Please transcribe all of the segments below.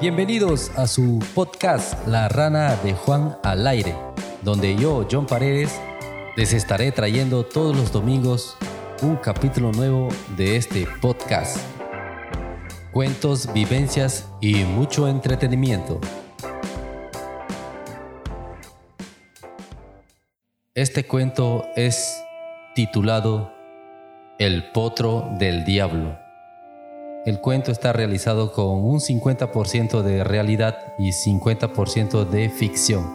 Bienvenidos a su podcast La rana de Juan al aire, donde yo, John Paredes, les estaré trayendo todos los domingos un capítulo nuevo de este podcast. Cuentos, vivencias y mucho entretenimiento. Este cuento es titulado El potro del diablo. El cuento está realizado con un 50% de realidad y 50% de ficción.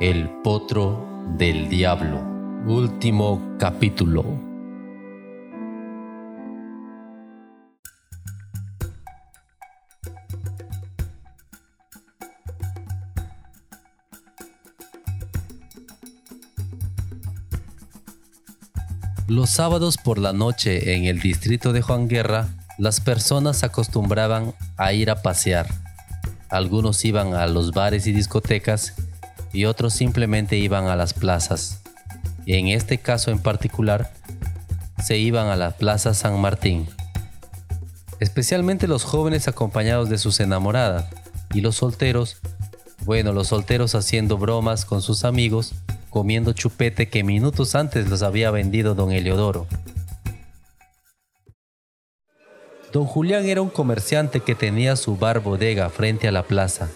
El potro del diablo. Último capítulo. Los sábados por la noche en el distrito de Juan Guerra las personas acostumbraban a ir a pasear. Algunos iban a los bares y discotecas y otros simplemente iban a las plazas. En este caso en particular, se iban a la Plaza San Martín. Especialmente los jóvenes acompañados de sus enamoradas y los solteros, bueno, los solteros haciendo bromas con sus amigos, comiendo chupete que minutos antes los había vendido don Eliodoro. Don Julián era un comerciante que tenía su bar bodega frente a la plaza.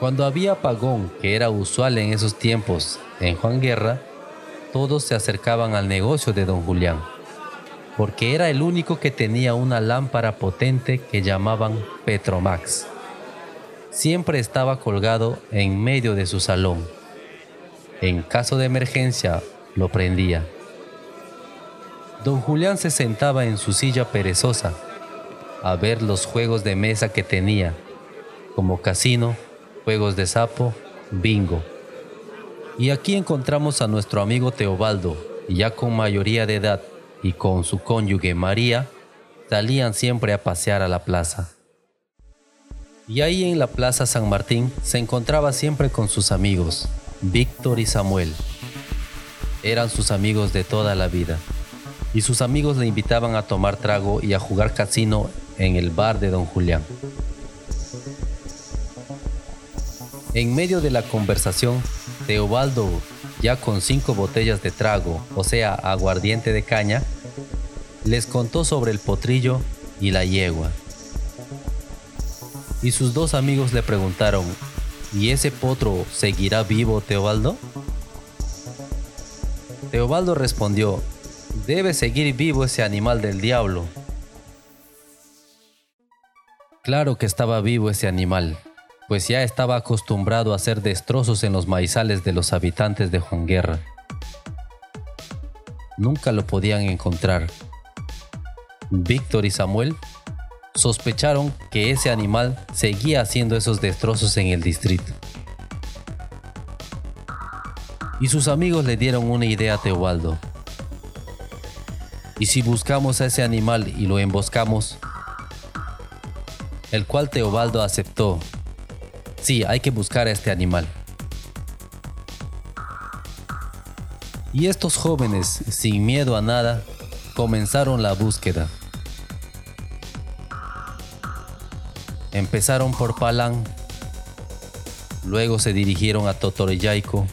Cuando había apagón, que era usual en esos tiempos en Juan Guerra, todos se acercaban al negocio de don Julián, porque era el único que tenía una lámpara potente que llamaban Petromax. Siempre estaba colgado en medio de su salón. En caso de emergencia, lo prendía. Don Julián se sentaba en su silla perezosa a ver los juegos de mesa que tenía, como casino, juegos de sapo, bingo. Y aquí encontramos a nuestro amigo Teobaldo, ya con mayoría de edad y con su cónyuge María, salían siempre a pasear a la plaza. Y ahí en la Plaza San Martín se encontraba siempre con sus amigos, Víctor y Samuel. Eran sus amigos de toda la vida y sus amigos le invitaban a tomar trago y a jugar casino en el bar de don Julián. En medio de la conversación, Teobaldo, ya con cinco botellas de trago, o sea, aguardiente de caña, les contó sobre el potrillo y la yegua. Y sus dos amigos le preguntaron, ¿y ese potro seguirá vivo, Teobaldo? Teobaldo respondió, Debe seguir vivo ese animal del diablo. Claro que estaba vivo ese animal, pues ya estaba acostumbrado a hacer destrozos en los maizales de los habitantes de Juan Guerra. Nunca lo podían encontrar. Víctor y Samuel sospecharon que ese animal seguía haciendo esos destrozos en el distrito. Y sus amigos le dieron una idea a Teobaldo. Y si buscamos a ese animal y lo emboscamos, el cual Teobaldo aceptó. Sí, hay que buscar a este animal. Y estos jóvenes, sin miedo a nada, comenzaron la búsqueda. Empezaron por Palán, luego se dirigieron a Totoriyaico,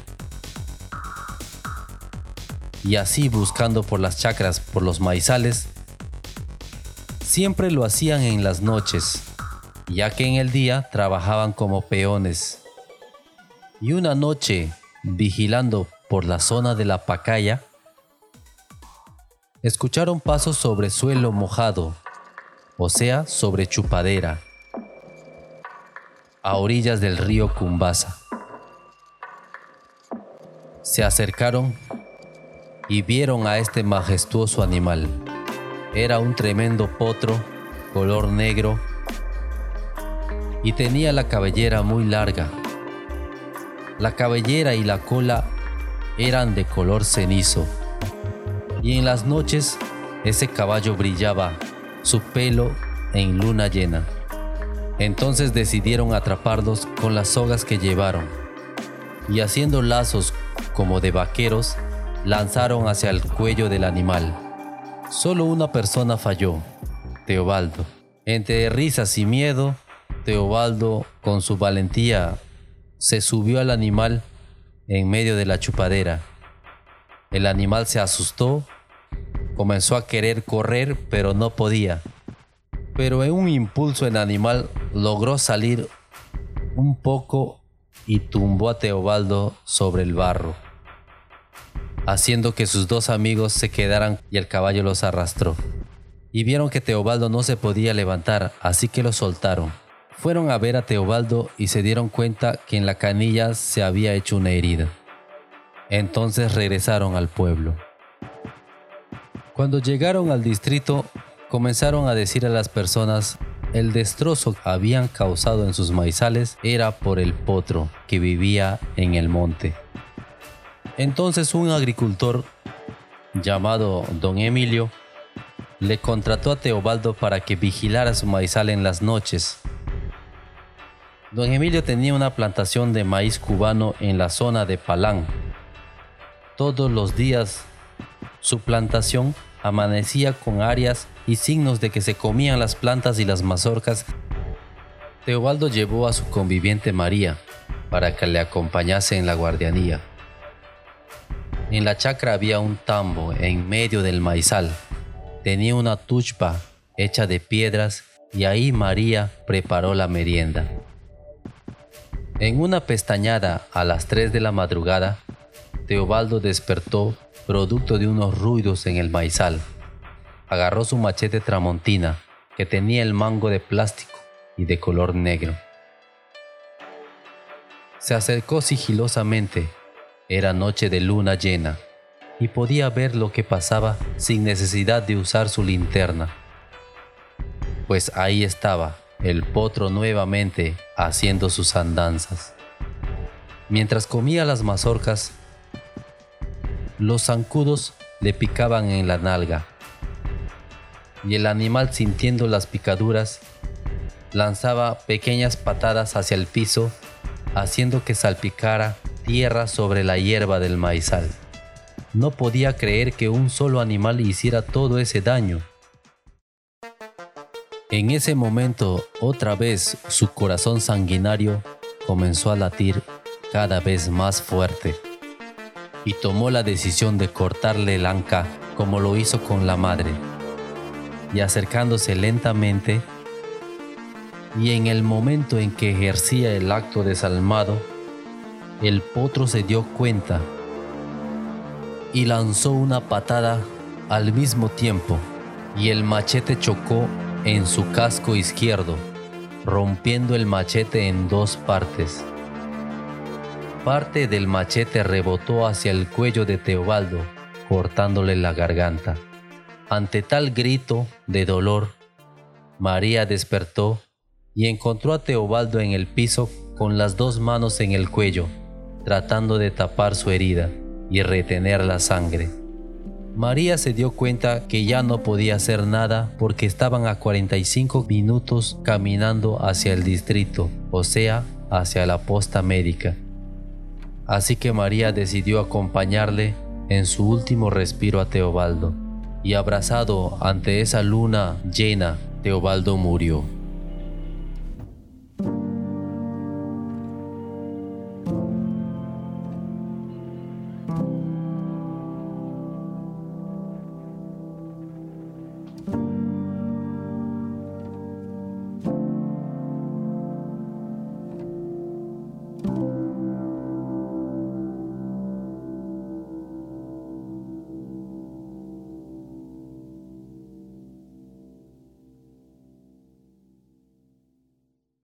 y así buscando por las chacras, por los maizales, siempre lo hacían en las noches, ya que en el día trabajaban como peones. Y una noche, vigilando por la zona de la Pacaya, escucharon pasos sobre suelo mojado, o sea, sobre chupadera, a orillas del río Cumbasa. Se acercaron y vieron a este majestuoso animal. Era un tremendo potro, color negro, y tenía la cabellera muy larga. La cabellera y la cola eran de color cenizo, y en las noches ese caballo brillaba, su pelo en luna llena. Entonces decidieron atraparlos con las sogas que llevaron, y haciendo lazos como de vaqueros, lanzaron hacia el cuello del animal. Solo una persona falló, Teobaldo. Entre risas y miedo, Teobaldo, con su valentía, se subió al animal en medio de la chupadera. El animal se asustó, comenzó a querer correr, pero no podía. Pero en un impulso el animal logró salir un poco y tumbó a Teobaldo sobre el barro, haciendo que sus dos amigos se quedaran y el caballo los arrastró. Y vieron que Teobaldo no se podía levantar, así que lo soltaron. Fueron a ver a Teobaldo y se dieron cuenta que en la canilla se había hecho una herida. Entonces regresaron al pueblo. Cuando llegaron al distrito, comenzaron a decir a las personas el destrozo que habían causado en sus maizales era por el potro que vivía en el monte. Entonces un agricultor llamado don Emilio le contrató a Teobaldo para que vigilara su maizal en las noches. Don Emilio tenía una plantación de maíz cubano en la zona de Palán. Todos los días su plantación amanecía con áreas y signos de que se comían las plantas y las mazorcas, Teobaldo llevó a su conviviente María para que le acompañase en la guardianía. En la chacra había un tambo en medio del maizal. Tenía una tuchpa hecha de piedras y ahí María preparó la merienda. En una pestañada a las 3 de la madrugada, Teobaldo despertó producto de unos ruidos en el maizal agarró su machete tramontina, que tenía el mango de plástico y de color negro. Se acercó sigilosamente. Era noche de luna llena y podía ver lo que pasaba sin necesidad de usar su linterna. Pues ahí estaba el potro nuevamente haciendo sus andanzas. Mientras comía las mazorcas, los zancudos le picaban en la nalga y el animal sintiendo las picaduras lanzaba pequeñas patadas hacia el piso, haciendo que salpicara tierra sobre la hierba del maizal. No podía creer que un solo animal hiciera todo ese daño. En ese momento, otra vez su corazón sanguinario comenzó a latir cada vez más fuerte y tomó la decisión de cortarle el anca como lo hizo con la madre y acercándose lentamente, y en el momento en que ejercía el acto desalmado, el potro se dio cuenta y lanzó una patada al mismo tiempo, y el machete chocó en su casco izquierdo, rompiendo el machete en dos partes. Parte del machete rebotó hacia el cuello de Teobaldo, cortándole la garganta. Ante tal grito de dolor, María despertó y encontró a Teobaldo en el piso con las dos manos en el cuello, tratando de tapar su herida y retener la sangre. María se dio cuenta que ya no podía hacer nada porque estaban a 45 minutos caminando hacia el distrito, o sea, hacia la posta médica. Así que María decidió acompañarle en su último respiro a Teobaldo y abrazado ante esa luna llena, Teobaldo murió.